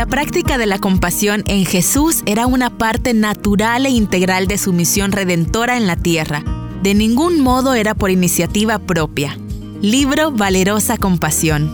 La práctica de la compasión en Jesús era una parte natural e integral de su misión redentora en la tierra. De ningún modo era por iniciativa propia. Libro Valerosa Compasión.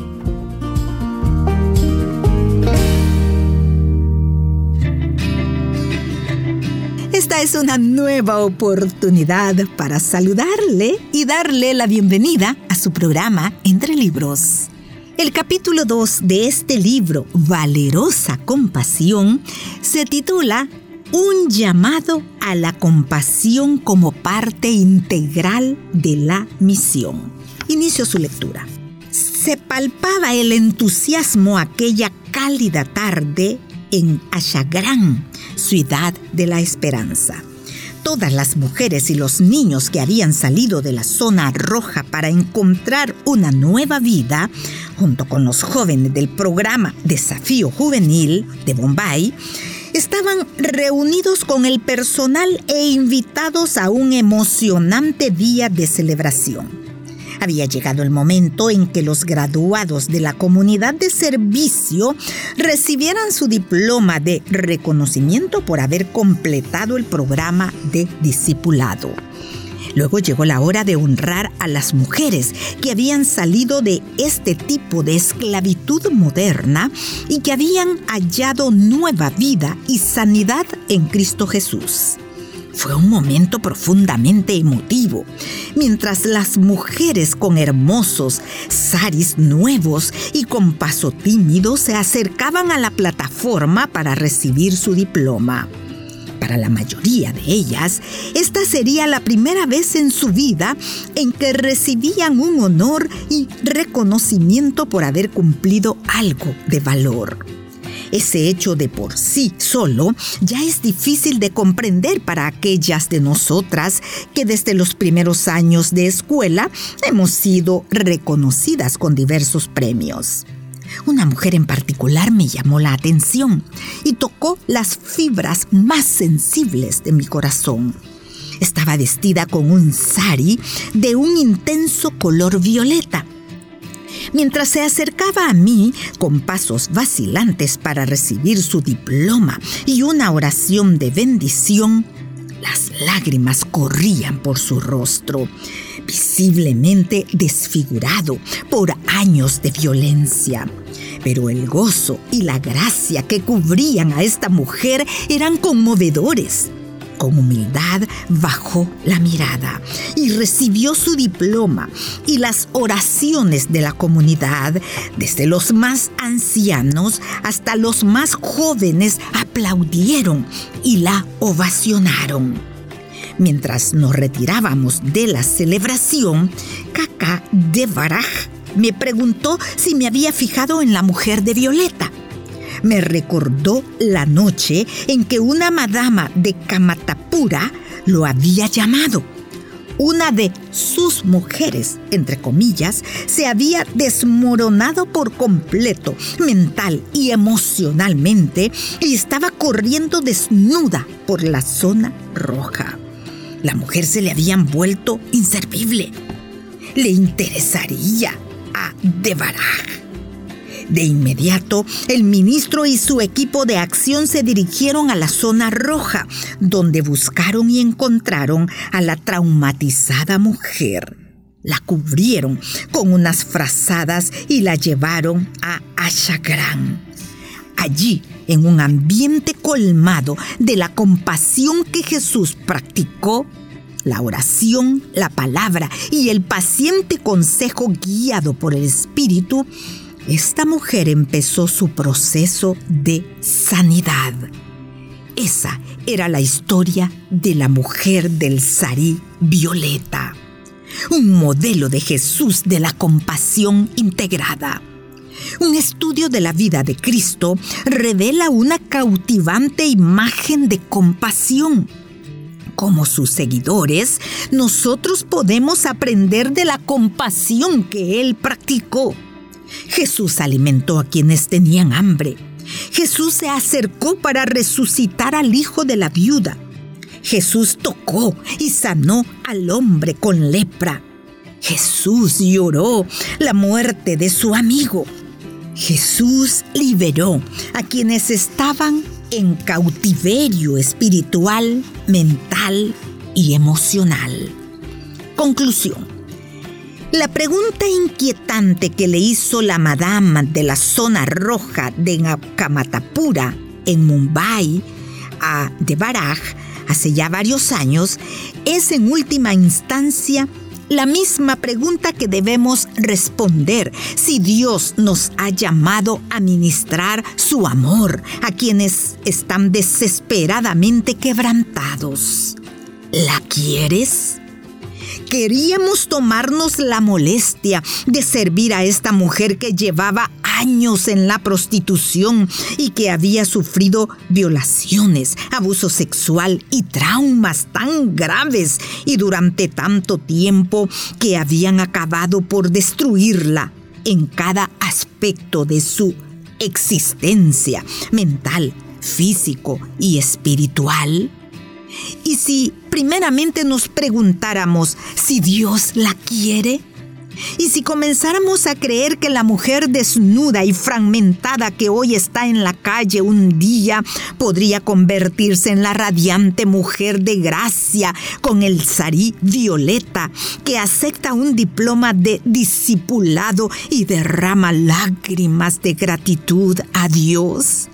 Esta es una nueva oportunidad para saludarle y darle la bienvenida a su programa Entre Libros. El capítulo 2 de este libro, Valerosa Compasión, se titula Un llamado a la compasión como parte integral de la misión. Inicio su lectura. Se palpaba el entusiasmo aquella cálida tarde en Ashagrán, ciudad de la esperanza. Todas las mujeres y los niños que habían salido de la zona roja para encontrar una nueva vida, junto con los jóvenes del programa Desafío Juvenil de Bombay, estaban reunidos con el personal e invitados a un emocionante día de celebración. Había llegado el momento en que los graduados de la comunidad de servicio recibieran su diploma de reconocimiento por haber completado el programa de discipulado. Luego llegó la hora de honrar a las mujeres que habían salido de este tipo de esclavitud moderna y que habían hallado nueva vida y sanidad en Cristo Jesús. Fue un momento profundamente emotivo, mientras las mujeres con hermosos saris nuevos y con paso tímido se acercaban a la plataforma para recibir su diploma. Para la mayoría de ellas, esta sería la primera vez en su vida en que recibían un honor y reconocimiento por haber cumplido algo de valor. Ese hecho de por sí solo ya es difícil de comprender para aquellas de nosotras que desde los primeros años de escuela hemos sido reconocidas con diversos premios. Una mujer en particular me llamó la atención y tocó las fibras más sensibles de mi corazón. Estaba vestida con un sari de un intenso color violeta Mientras se acercaba a mí con pasos vacilantes para recibir su diploma y una oración de bendición, las lágrimas corrían por su rostro, visiblemente desfigurado por años de violencia. Pero el gozo y la gracia que cubrían a esta mujer eran conmovedores. Con humildad bajó la mirada y recibió su diploma y las oraciones de la comunidad, desde los más ancianos hasta los más jóvenes, aplaudieron y la ovacionaron. Mientras nos retirábamos de la celebración, Kaka de Baraj me preguntó si me había fijado en la mujer de Violeta me recordó la noche en que una madama de Kamatapura lo había llamado. Una de sus mujeres, entre comillas, se había desmoronado por completo, mental y emocionalmente, y estaba corriendo desnuda por la zona roja. La mujer se le habían vuelto inservible. Le interesaría a Devaraj de inmediato, el ministro y su equipo de acción se dirigieron a la zona roja, donde buscaron y encontraron a la traumatizada mujer. La cubrieron con unas frazadas y la llevaron a Ashagran. Allí, en un ambiente colmado de la compasión que Jesús practicó, la oración, la palabra y el paciente consejo guiado por el Espíritu, esta mujer empezó su proceso de sanidad. Esa era la historia de la mujer del sarí violeta, un modelo de Jesús de la compasión integrada. Un estudio de la vida de Cristo revela una cautivante imagen de compasión. Como sus seguidores, nosotros podemos aprender de la compasión que Él practicó. Jesús alimentó a quienes tenían hambre. Jesús se acercó para resucitar al hijo de la viuda. Jesús tocó y sanó al hombre con lepra. Jesús lloró la muerte de su amigo. Jesús liberó a quienes estaban en cautiverio espiritual, mental y emocional. Conclusión. La pregunta inquietante que le hizo la madama de la zona roja de Kamatapura en Mumbai a De Baraj hace ya varios años es en última instancia la misma pregunta que debemos responder si Dios nos ha llamado a ministrar su amor a quienes están desesperadamente quebrantados. ¿La quieres? Queríamos tomarnos la molestia de servir a esta mujer que llevaba años en la prostitución y que había sufrido violaciones, abuso sexual y traumas tan graves y durante tanto tiempo que habían acabado por destruirla en cada aspecto de su existencia mental, físico y espiritual? Y si primeramente nos preguntáramos si Dios la quiere, y si comenzáramos a creer que la mujer desnuda y fragmentada que hoy está en la calle un día podría convertirse en la radiante mujer de gracia con el sarí violeta que acepta un diploma de discipulado y derrama lágrimas de gratitud a Dios?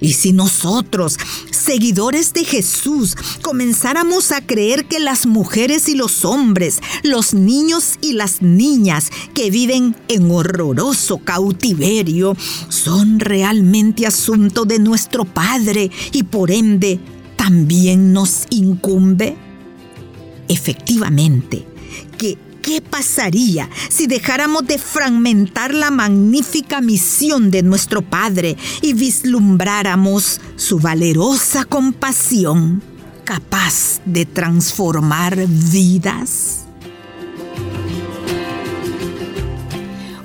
Y si nosotros, seguidores de Jesús, comenzáramos a creer que las mujeres y los hombres, los niños y las niñas que viven en horroroso cautiverio, son realmente asunto de nuestro Padre y por ende también nos incumbe? Efectivamente, que ¿Qué pasaría si dejáramos de fragmentar la magnífica misión de nuestro Padre y vislumbráramos su valerosa compasión capaz de transformar vidas?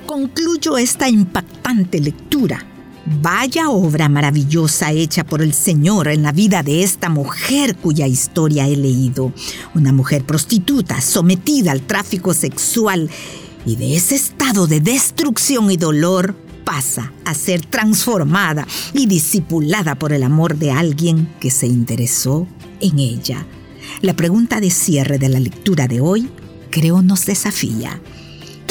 Concluyo esta impactante lectura Vaya obra maravillosa hecha por el Señor en la vida de esta mujer cuya historia he leído. Una mujer prostituta sometida al tráfico sexual y de ese estado de destrucción y dolor pasa a ser transformada y discipulada por el amor de alguien que se interesó en ella. La pregunta de cierre de la lectura de hoy creo nos desafía.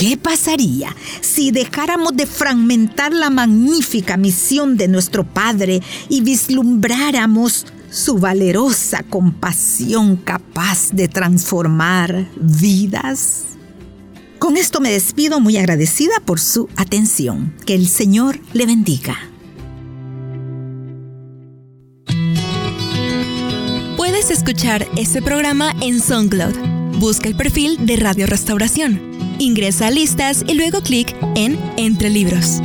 ¿Qué pasaría si dejáramos de fragmentar la magnífica misión de nuestro Padre y vislumbráramos su valerosa compasión capaz de transformar vidas? Con esto me despido muy agradecida por su atención. Que el Señor le bendiga. Puedes escuchar este programa en SoundCloud. Busca el perfil de Radio Restauración Ingresa a listas y luego clic en Entre Libros.